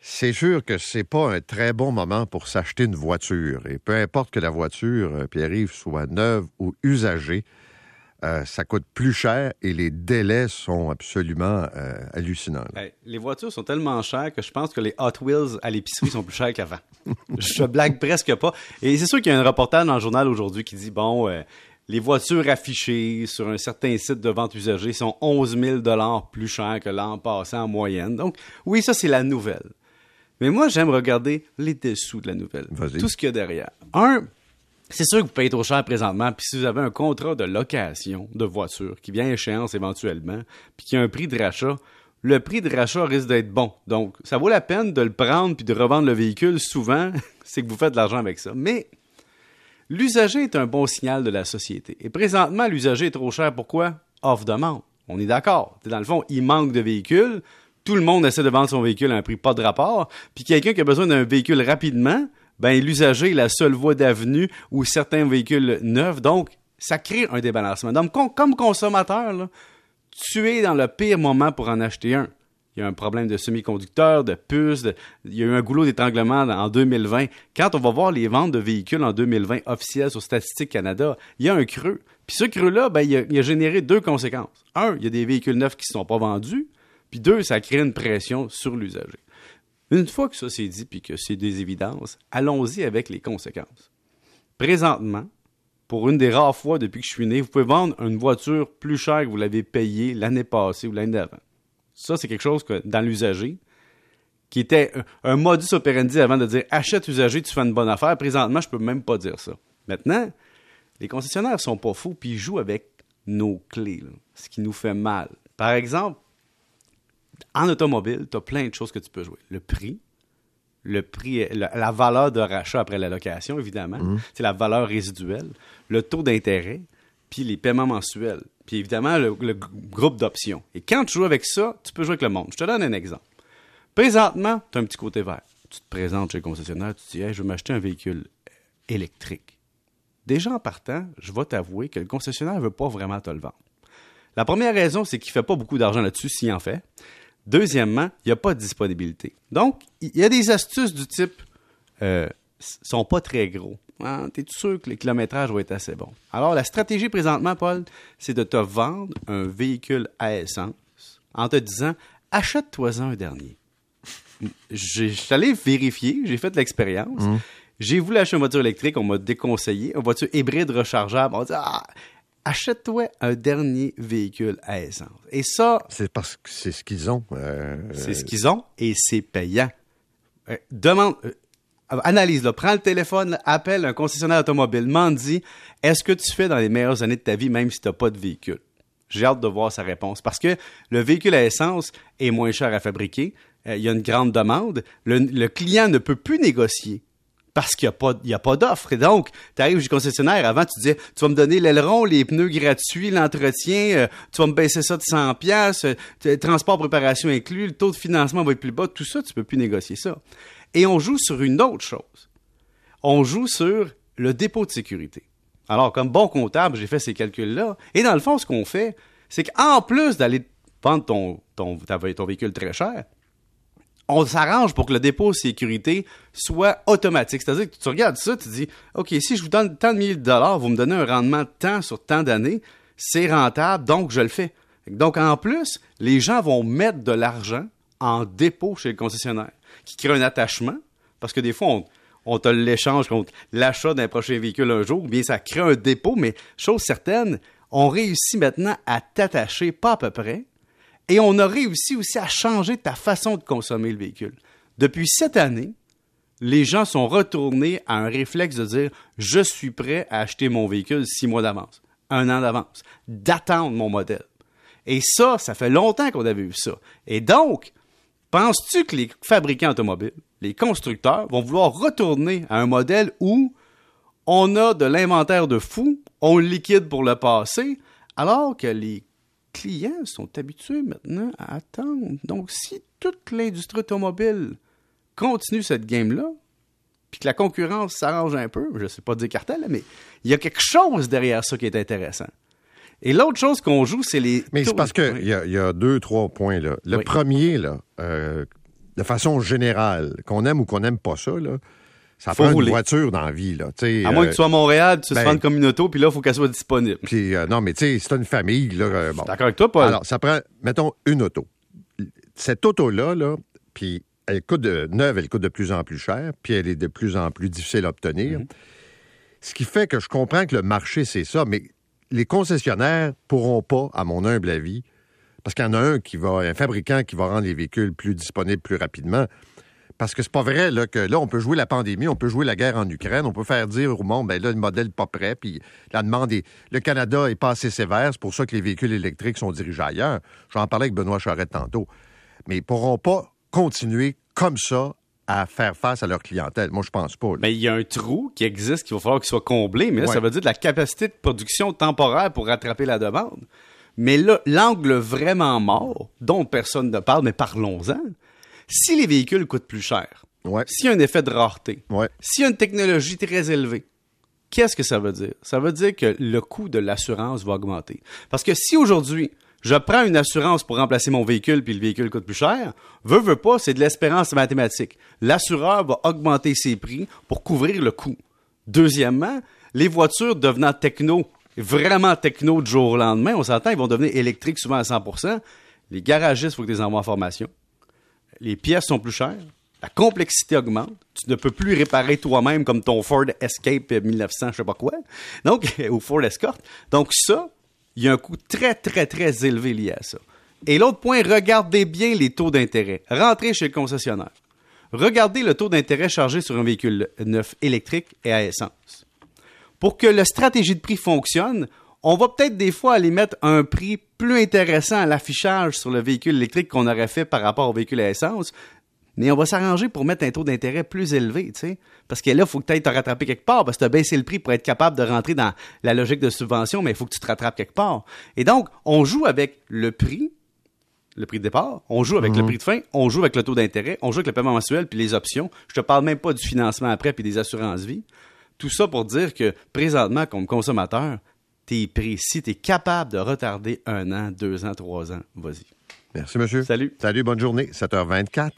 C'est sûr que c'est pas un très bon moment pour s'acheter une voiture. Et peu importe que la voiture, euh, Pierre-Yves, soit neuve ou usagée, euh, ça coûte plus cher et les délais sont absolument euh, hallucinants. les voitures sont tellement chères que je pense que les Hot Wheels à l'épicerie sont plus chers qu'avant. je blague presque pas. Et c'est sûr qu'il y a un reportage dans le journal aujourd'hui qui dit bon, euh, les voitures affichées sur un certain site de vente usagée sont 11 000 plus chères que l'an passé en moyenne. Donc, oui, ça, c'est la nouvelle. Mais moi, j'aime regarder les dessous de la nouvelle. Tout ce qu'il y a derrière. Un, c'est sûr que vous payez trop cher présentement, puis si vous avez un contrat de location de voiture qui vient à échéance éventuellement, puis qui a un prix de rachat, le prix de rachat risque d'être bon. Donc, ça vaut la peine de le prendre puis de revendre le véhicule. Souvent, c'est que vous faites de l'argent avec ça. Mais l'usager est un bon signal de la société. Et présentement, l'usager est trop cher. Pourquoi? Off-demande. On est d'accord. Dans le fond, il manque de véhicules. Tout le monde essaie de vendre son véhicule à un prix pas de rapport. Puis quelqu'un qui a besoin d'un véhicule rapidement, ben l'usager est la seule voie d'avenue ou certains véhicules neufs. Donc, ça crée un débalancement. Donc, comme consommateur, tu es dans le pire moment pour en acheter un. Il y a un problème de semi-conducteurs, de puces, il y a eu un goulot d'étranglement en 2020. Quand on va voir les ventes de véhicules en 2020 officielles sur Statistique Canada, il y a un creux. Puis ce creux-là, ben, il, a, il, a, généré deux conséquences. Un, il y a des véhicules neufs qui ne sont pas vendus. Puis deux, ça crée une pression sur l'usager. Une fois que ça c'est dit puis que c'est des évidences, allons-y avec les conséquences. Présentement, pour une des rares fois depuis que je suis né, vous pouvez vendre une voiture plus chère que vous l'avez payée l'année passée ou l'année d'avant. Ça, c'est quelque chose que dans l'usager, qui était un modus operandi avant de dire achète usager, tu fais une bonne affaire. Présentement, je peux même pas dire ça. Maintenant, les concessionnaires sont pas fous puis ils jouent avec nos clés, ce qui nous fait mal. Par exemple, en automobile, tu as plein de choses que tu peux jouer. Le prix, le prix, la, valeur de rachat après la location, évidemment, mhm. c'est la valeur résiduelle, le taux d'intérêt, puis les paiements mensuels, puis évidemment le, groupe d'options. Et quand tu joues avec ça, tu peux jouer avec le monde. Je te donne un exemple. Présentement, tu as un petit côté vert. Tu te présentes chez le concessionnaire, tu te dis je veux m'acheter un véhicule électrique. Déjà en partant, je vais t'avouer que le concessionnaire ne veut pas vraiment te le vendre. La première raison, c'est qu'il ne fait pas beaucoup d'argent là-dessus s'il en fait. Deuxièmement, il n'y a pas de disponibilité. Donc, il y a des astuces du type euh, sont pas très gros. Hein? Tu es sûr que les kilométrages vont être assez bons. Alors, la stratégie présentement, Paul, c'est de te vendre un véhicule à essence en te disant achète-toi-en un dernier. J'ai allé vérifier, j'ai fait l'expérience. Mmh. J'ai voulu acheter une voiture électrique, on m'a déconseillé. Une voiture hybride rechargeable, on dit ah, achète-toi un dernier véhicule à essence. Et ça... C'est parce que c'est ce qu'ils ont. Euh, c'est ce qu'ils ont et c'est payant. Euh, demande... Euh, analyse, là, prends le téléphone, appelle un concessionnaire automobile, m'en dit, est-ce que tu fais dans les meilleures années de ta vie même si tu n'as pas de véhicule? J'ai hâte de voir sa réponse parce que le véhicule à essence est moins cher à fabriquer. il y a une grande demande. le client ne peut plus négocier parce qu'il n'y a pas, d'offre. Et donc, tu arrives du concessionnaire, avant, tu disais, tu vas me donner l'aileron, les pneus gratuits, l'entretien, euh, tu vas me baisser ça de 100 pièces, euh, transport, préparation inclus, le taux de financement va être plus bas, tout ça, tu peux plus négocier ça. Et on joue sur une autre chose. On joue sur le dépôt de sécurité. Alors, comme bon comptable, j'ai fait ces calculs-là. Et dans le fond, ce qu'on fait, c'est qu'en plus d'aller vendre ton, ton, ton véhicule très cher, on s'arrange pour que le dépôt sécurité soit automatique. C'est-à-dire que tu regardes ça, tu dis, OK, si je vous donne tant de milliers de dollars, vous me donnez un rendement de temps sur tant d'années, c'est rentable, donc je le fais. Donc, en plus, les gens vont mettre de l'argent en dépôt chez le concessionnaire, qui crée un attachement, parce que des fois, on, on te l'échange contre l'achat d'un prochain véhicule un jour, ou bien ça crée un dépôt, mais chose certaine, on réussit maintenant à t'attacher, pas à peu près, et on a réussi aussi à changer ta façon de consommer le véhicule. Depuis cette année, les gens sont retournés à un réflexe de dire je suis prêt à acheter mon véhicule six mois d'avance, un an d'avance, d'attendre mon modèle. Et ça, ça fait longtemps qu'on avait vu ça. Et donc, penses-tu que les fabricants automobiles, les constructeurs, vont vouloir retourner à un modèle où on a de l'inventaire de fou, on liquide pour le passé, alors que les clients sont habitués maintenant à attendre. Donc, si toute l'industrie automobile continue cette game-là, puis que la concurrence s'arrange un peu, je ne sais pas dire cartel, mais il y a quelque chose derrière ça qui est intéressant. Et l'autre chose qu'on joue, c'est les. Mais c'est parce qu'il y, a, y a deux, trois points là. Le premier, là, euh, de façon générale, qu'on aime ou qu'on n'aime pas ça, là, ça Faut prend rouler. une voiture dans la vie. Là, À moins euh, que tu sois à Montréal, tu te ben- fasses comme une auto, puis là, il faut qu'elle soit disponible. puis, euh, non, mais tu sais, c'est une famille. Là, euh, bon. D'accord avec toi, Paul? Alors, ça prend, mettons, une auto. Cette auto-là, là, puis elle coûte de, neuve, elle coûte de plus en plus cher, puis elle est de plus en plus difficile à obtenir. Mhm. Ce qui fait que je comprends que le marché, c'est ça, mais les concessionnaires pourront pas, à mon humble avis, parce qu'il y en a un qui va, un fabricant qui va rendre les véhicules plus disponibles plus rapidement. Parce que c'est pas vrai là, que là, on peut jouer la pandémie, on peut jouer la guerre en Ukraine, on peut faire dire au monde, ben là, le modèle n'est pas prêt, puis la demande est. Le Canada est pas assez sévère, c'est pour ça que les véhicules électriques sont dirigés ailleurs. J'en parlais avec Benoît Charette tantôt. Mais ils pourront pas continuer comme ça à faire face à leur clientèle. Moi, je pense pas. là. Mais il y a un trou qui existe qu'il va falloir qu'il soit comblé, mais là, Ouais. ça veut dire de la capacité de production temporaire pour rattraper la demande. Mais là, l'angle vraiment mort, dont personne ne parle, mais parlons-en, si les véhicules coûtent plus cher, Ouais. s'il y a un effet de rareté, Ouais. s'il y a une technologie très élevée, qu'est-ce que ça veut dire? Ça veut dire que le coût de l'assurance va augmenter. Parce que si aujourd'hui, je prends une assurance pour remplacer mon véhicule puis le véhicule coûte plus cher, veut, veut pas, c'est de l'espérance mathématique. L'assureur va augmenter ses prix pour couvrir le coût. Deuxièmement, les voitures devenant techno, vraiment techno du jour au lendemain, on s'entend, ils vont devenir électriques souvent à 100% Les garagistes, il faut que tu les envoies en formation les pièces sont plus chères, la complexité augmente, tu ne peux plus réparer toi-même comme ton Ford Escape 1900, je sais pas quoi, donc, ou Ford Escort. Donc ça, il y a un coût très, très, très élevé lié à ça. Et l'autre point, regardez bien les taux d'intérêt. Rentrez chez le concessionnaire. Regardez le taux d'intérêt chargé sur un véhicule neuf électrique et à essence pour que la stratégie de prix fonctionne, on va peut-être des fois aller mettre un prix plus intéressant à l'affichage sur le véhicule électrique qu'on aurait fait par rapport au véhicule à essence. Mais on va s'arranger pour mettre un taux d'intérêt plus élevé, tu sais. Parce que là, il faut que tu ailles te rattraper quelque part, parce que tu as baissé le prix pour être capable de rentrer dans la logique de subvention, mais il faut que tu te rattrapes quelque part. Et donc, on joue avec le prix, le prix de départ, on joue avec le prix de fin, on joue avec le taux d'intérêt, on joue avec le paiement mensuel puis les options. Je te parle même pas du financement après puis des assurances vie. Tout ça pour dire que présentement, comme consommateur, t'es pris. Si t'es capable de retarder un an, deux ans, trois ans, vas-y. Merci, monsieur. Salut. Salut, bonne journée. 7h24.